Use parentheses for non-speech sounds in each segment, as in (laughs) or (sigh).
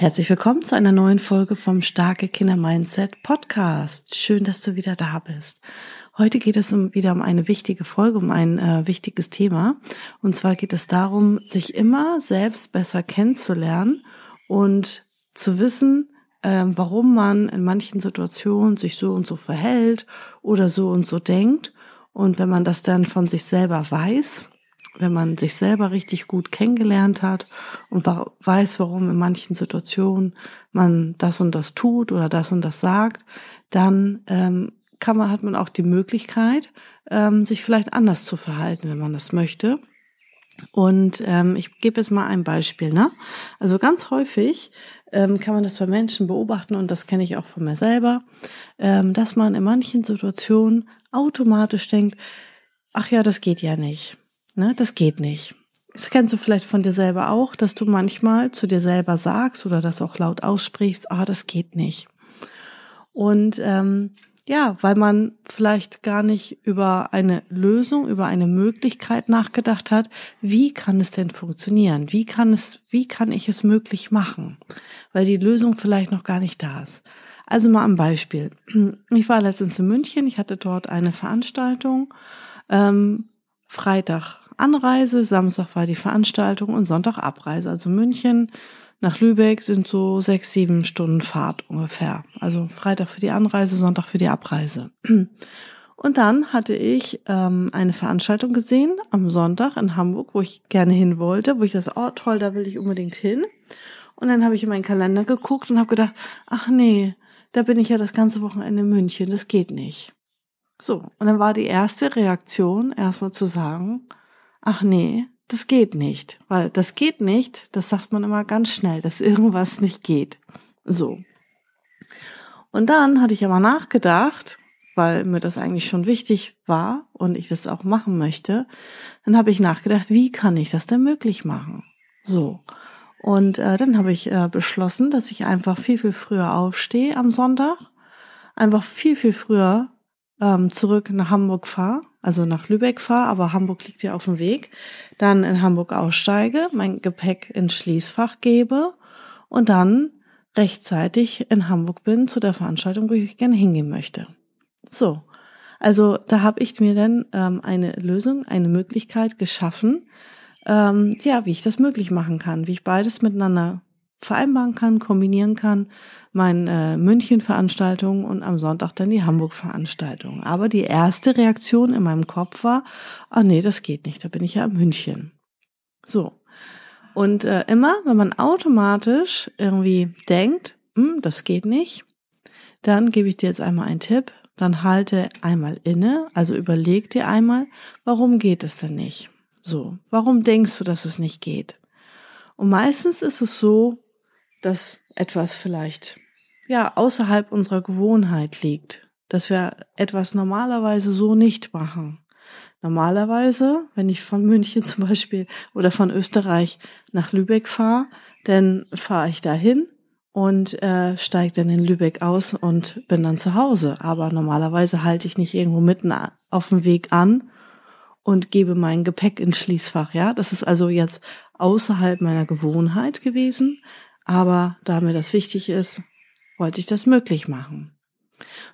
Herzlich willkommen zu einer neuen Folge vom Starke Kinder Mindset Podcast. Schön, dass du wieder da bist. Heute geht es um, wieder um eine wichtige Folge, um ein äh, wichtiges Thema. Und zwar geht es darum, sich immer selbst besser kennenzulernen und zu wissen, äh, warum man in manchen Situationen sich so und so verhält oder so und so denkt. Und wenn man das dann von sich selber weiß, wenn man sich selber richtig gut kennengelernt hat und weiß, warum in manchen Situationen man das und das tut oder das und das sagt, dann ähm, kann man, hat man auch die Möglichkeit, ähm, sich vielleicht anders zu verhalten, wenn man das möchte. Und ähm, ich gebe jetzt mal ein Beispiel. Ne? Also ganz häufig ähm, kann man das bei Menschen beobachten und das kenne ich auch von mir selber, ähm, dass man in manchen Situationen automatisch denkt, ach ja, das geht ja nicht Ne, das geht nicht. Das kennst du vielleicht von dir selber auch, dass du manchmal zu dir selber sagst oder das auch laut aussprichst, ah, das geht nicht. Und ähm, ja, weil man vielleicht gar nicht über eine Lösung, über eine Möglichkeit nachgedacht hat, wie kann es denn funktionieren? Wie kann es, wie kann ich es möglich machen? Weil die Lösung vielleicht noch gar nicht da ist. Also mal ein Beispiel. Ich war letztens in München, ich hatte dort eine Veranstaltung. Ähm, Freitag Anreise, Samstag war die Veranstaltung und Sonntag Abreise. Also München nach Lübeck sind so sechs, sieben Stunden Fahrt ungefähr. Also Freitag für die Anreise, Sonntag für die Abreise. Und dann hatte ich ähm, eine Veranstaltung gesehen am Sonntag in Hamburg, wo ich gerne hin wollte, wo ich dachte, oh toll, da will ich unbedingt hin. Und dann habe ich in meinen Kalender geguckt und habe gedacht, ach nee, da bin ich ja das ganze Wochenende in München, das geht nicht. So, und dann war die erste Reaktion erstmal zu sagen, ach nee, das geht nicht, weil das geht nicht, das sagt man immer ganz schnell, dass irgendwas nicht geht. So. Und dann hatte ich aber nachgedacht, weil mir das eigentlich schon wichtig war und ich das auch machen möchte, dann habe ich nachgedacht, wie kann ich das denn möglich machen? So. Und äh, dann habe ich äh, beschlossen, dass ich einfach viel, viel früher aufstehe am Sonntag, einfach viel, viel früher ähm, zurück nach Hamburg fahre, also nach Lübeck fahre, aber Hamburg liegt ja auf dem Weg, dann in Hamburg aussteige, mein Gepäck ins Schließfach gebe und dann rechtzeitig in Hamburg bin zu der Veranstaltung, wo ich gerne hingehen möchte. So, also da habe ich mir dann ähm, eine Lösung, eine Möglichkeit geschaffen, ähm, ja, wie ich das möglich machen kann, wie ich beides miteinander vereinbaren kann, kombinieren kann, meine äh, München-Veranstaltung und am Sonntag dann die Hamburg-Veranstaltung. Aber die erste Reaktion in meinem Kopf war, ah nee, das geht nicht, da bin ich ja in München. So. Und äh, immer, wenn man automatisch irgendwie denkt, hm, das geht nicht, dann gebe ich dir jetzt einmal einen Tipp, dann halte einmal inne, also überleg dir einmal, warum geht es denn nicht? So, warum denkst du, dass es nicht geht? Und meistens ist es so, dass etwas vielleicht ja außerhalb unserer Gewohnheit liegt, dass wir etwas normalerweise so nicht machen. Normalerweise, wenn ich von München (laughs) zum Beispiel oder von Österreich nach Lübeck fahre, dann fahre ich dahin und äh, steige dann in Lübeck aus und bin dann zu Hause. Aber normalerweise halte ich nicht irgendwo mitten auf dem Weg an und gebe mein Gepäck ins Schließfach. Ja, das ist also jetzt außerhalb meiner Gewohnheit gewesen. Aber da mir das wichtig ist, wollte ich das möglich machen.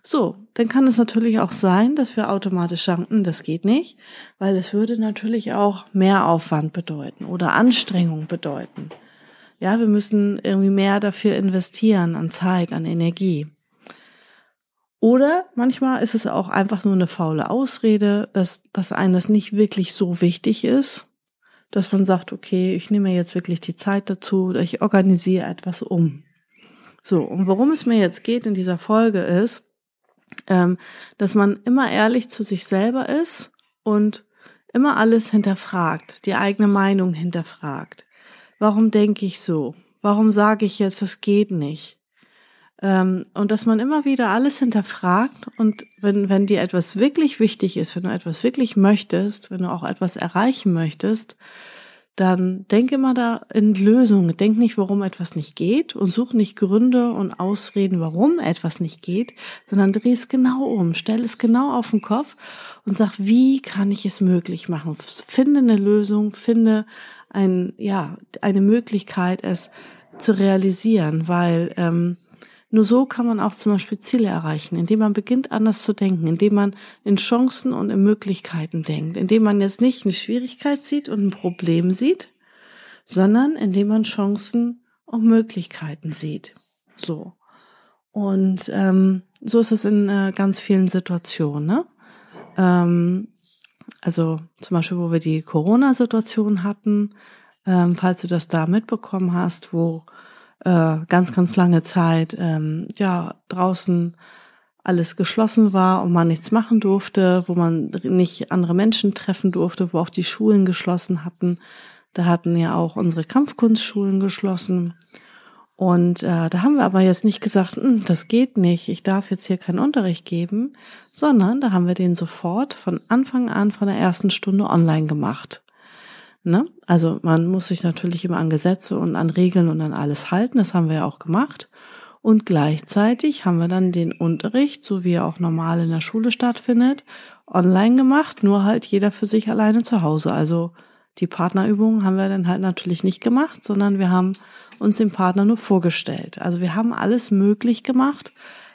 So, dann kann es natürlich auch sein, dass wir automatisch denken, das geht nicht, weil es würde natürlich auch mehr Aufwand bedeuten oder Anstrengung bedeuten. Ja, wir müssen irgendwie mehr dafür investieren an Zeit, an Energie. Oder manchmal ist es auch einfach nur eine faule Ausrede, dass, dass einem das nicht wirklich so wichtig ist dass man sagt, okay, ich nehme jetzt wirklich die Zeit dazu oder ich organisiere etwas um. So, und worum es mir jetzt geht in dieser Folge ist, ähm, dass man immer ehrlich zu sich selber ist und immer alles hinterfragt, die eigene Meinung hinterfragt. Warum denke ich so? Warum sage ich jetzt, das geht nicht? Ähm, und dass man immer wieder alles hinterfragt und wenn, wenn dir etwas wirklich wichtig ist, wenn du etwas wirklich möchtest, wenn du auch etwas erreichen möchtest, dann denk immer da in Lösungen. Denk nicht, warum etwas nicht geht und such nicht Gründe und Ausreden, warum etwas nicht geht, sondern dreh es genau um, stell es genau auf den Kopf und sag, wie kann ich es möglich machen? Finde eine Lösung, finde ein, ja, eine Möglichkeit, es zu realisieren, weil ähm, nur so kann man auch zum Beispiel Ziele erreichen, indem man beginnt anders zu denken, indem man in Chancen und in Möglichkeiten denkt, indem man jetzt nicht eine Schwierigkeit sieht und ein Problem sieht, sondern indem man Chancen und Möglichkeiten sieht. So. Und ähm, so ist es in äh, ganz vielen Situationen. Ne? Ähm, also zum Beispiel, wo wir die Corona-Situation hatten, ähm, falls du das da mitbekommen hast, wo äh, ganz, ganz lange Zeit ähm, ja draußen alles geschlossen war und man nichts machen durfte, wo man nicht andere Menschen treffen durfte, wo auch die Schulen geschlossen hatten. Da hatten ja auch unsere Kampfkunstschulen geschlossen. Und äh, da haben wir aber jetzt nicht gesagt, hm, das geht nicht, ich darf jetzt hier keinen Unterricht geben, sondern da haben wir den sofort von Anfang an, von der ersten Stunde online gemacht. Ne? Also man muss sich natürlich immer an Gesetze und an Regeln und an alles halten. Das haben wir ja auch gemacht. Und gleichzeitig haben wir dann den Unterricht, so wie er auch normal in der Schule stattfindet, online gemacht, nur halt jeder für sich alleine zu Hause. Also die Partnerübungen haben wir dann halt natürlich nicht gemacht, sondern wir haben uns den Partner nur vorgestellt. Also wir haben alles möglich gemacht,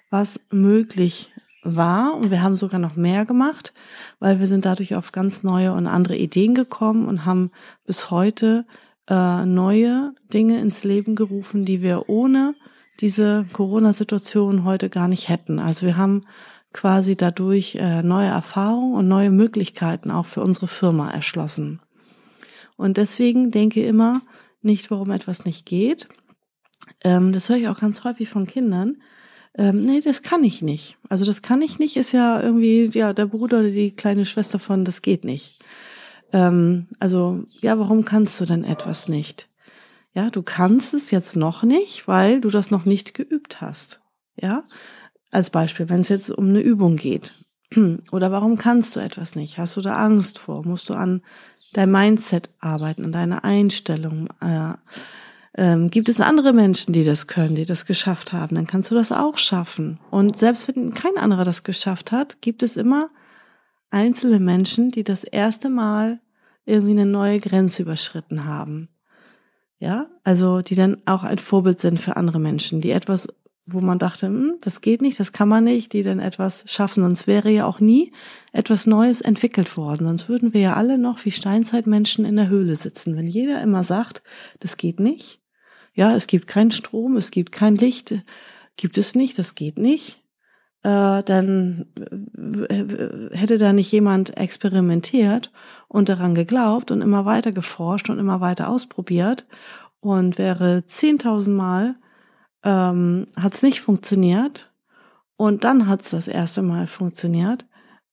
was möglich war und wir haben sogar noch mehr gemacht, weil wir sind dadurch auf ganz neue und andere Ideen gekommen und haben bis heute äh, neue Dinge ins Leben gerufen, die wir ohne diese Corona-Situation heute gar nicht hätten. Also wir haben quasi dadurch äh, neue Erfahrungen und neue Möglichkeiten auch für unsere Firma erschlossen. Und deswegen denke immer nicht, warum etwas nicht geht. Ähm, das höre ich auch ganz häufig von Kindern ähm, nee, das kann ich nicht. Also das kann ich nicht, ist ja irgendwie, ja, der Bruder oder die kleine Schwester von, das geht nicht. Ähm, also, ja, warum kannst du denn etwas nicht? Ja, du kannst es jetzt noch nicht, weil du das noch nicht geübt hast. Ja, als Beispiel, wenn es jetzt um eine Übung geht. (clears throat) Oder warum kannst du etwas nicht? Hast du da Angst vor? Musst du an dein Mindset arbeiten, an deiner Einstellung? Äh, ähm, gibt es andere Menschen, die das können, die das geschafft haben, dann kannst du das auch schaffen. Und selbst wenn kein anderer das geschafft hat, gibt es immer einzelne Menschen, die das erste Mal irgendwie eine neue Grenze überschritten haben. Ja, also die dann auch ein Vorbild sind für andere Menschen, die etwas, wo man dachte, hm, das geht nicht, das kann man nicht, die dann etwas schaffen. Sonst wäre ja auch nie etwas Neues entwickelt worden. Sonst würden wir ja alle noch wie Steinzeitmenschen in der Höhle sitzen. Wenn jeder immer sagt, das geht nicht, ja, es gibt keinen Strom, es gibt kein Licht, gibt es nicht, das geht nicht, äh, dann äh, hätte da nicht jemand experimentiert und daran geglaubt und immer weiter geforscht und immer weiter ausprobiert und wäre zehntausendmal ähm, hat es nicht funktioniert und dann hat es das erste Mal funktioniert,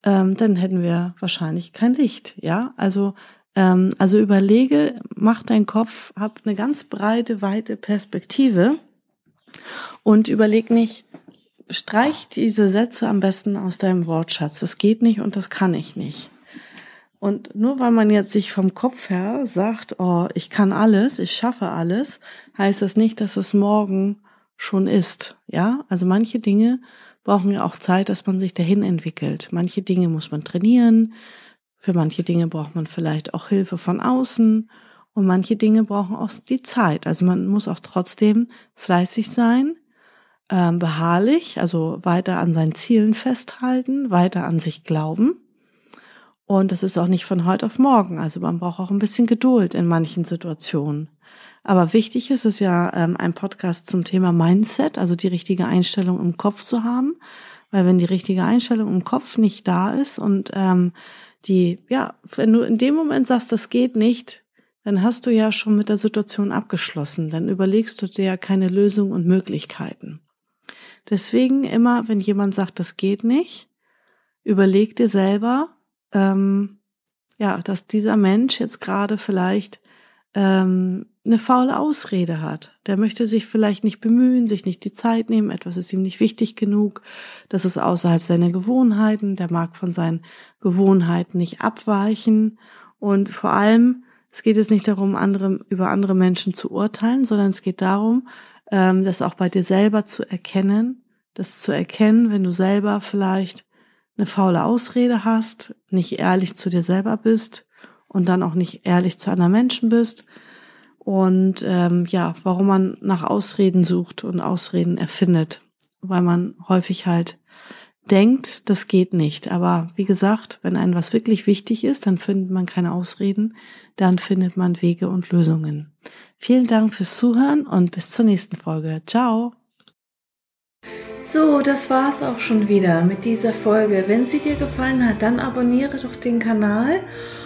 ähm, dann hätten wir wahrscheinlich kein Licht. Ja, also ähm, also überlege, mach deinen Kopf, hab eine ganz breite, weite Perspektive und überleg nicht, streich diese Sätze am besten aus deinem Wortschatz. Das geht nicht und das kann ich nicht. Und nur weil man jetzt sich vom Kopf her sagt, oh, ich kann alles, ich schaffe alles, heißt das nicht, dass es morgen schon ist. Ja, also manche Dinge brauchen ja auch Zeit, dass man sich dahin entwickelt. Manche Dinge muss man trainieren, für manche Dinge braucht man vielleicht auch Hilfe von außen und manche Dinge brauchen auch die Zeit. Also man muss auch trotzdem fleißig sein, ähm, beharrlich, also weiter an seinen Zielen festhalten, weiter an sich glauben. Und das ist auch nicht von heute auf morgen. Also man braucht auch ein bisschen Geduld in manchen Situationen. Aber wichtig ist es ja, ähm, ein Podcast zum Thema Mindset, also die richtige Einstellung im Kopf zu haben. Weil wenn die richtige Einstellung im Kopf nicht da ist und ähm, die, ja, wenn du in dem Moment sagst, das geht nicht, dann hast du ja schon mit der Situation abgeschlossen. Dann überlegst du dir ja keine Lösung und Möglichkeiten. Deswegen immer, wenn jemand sagt, das geht nicht, überleg dir selber, ähm, ja, dass dieser Mensch jetzt gerade vielleicht ähm, eine faule Ausrede hat. Der möchte sich vielleicht nicht bemühen, sich nicht die Zeit nehmen, etwas ist ihm nicht wichtig genug, das ist außerhalb seiner Gewohnheiten, der mag von seinen Gewohnheiten nicht abweichen. Und vor allem, es geht jetzt nicht darum, andere, über andere Menschen zu urteilen, sondern es geht darum, ähm, das auch bei dir selber zu erkennen, das zu erkennen, wenn du selber vielleicht eine faule Ausrede hast, nicht ehrlich zu dir selber bist und dann auch nicht ehrlich zu anderen Menschen bist und ähm, ja, warum man nach Ausreden sucht und Ausreden erfindet, weil man häufig halt denkt, das geht nicht. Aber wie gesagt, wenn einem was wirklich wichtig ist, dann findet man keine Ausreden, dann findet man Wege und Lösungen. Vielen Dank fürs Zuhören und bis zur nächsten Folge. Ciao. So, das war's auch schon wieder mit dieser Folge. Wenn sie dir gefallen hat, dann abonniere doch den Kanal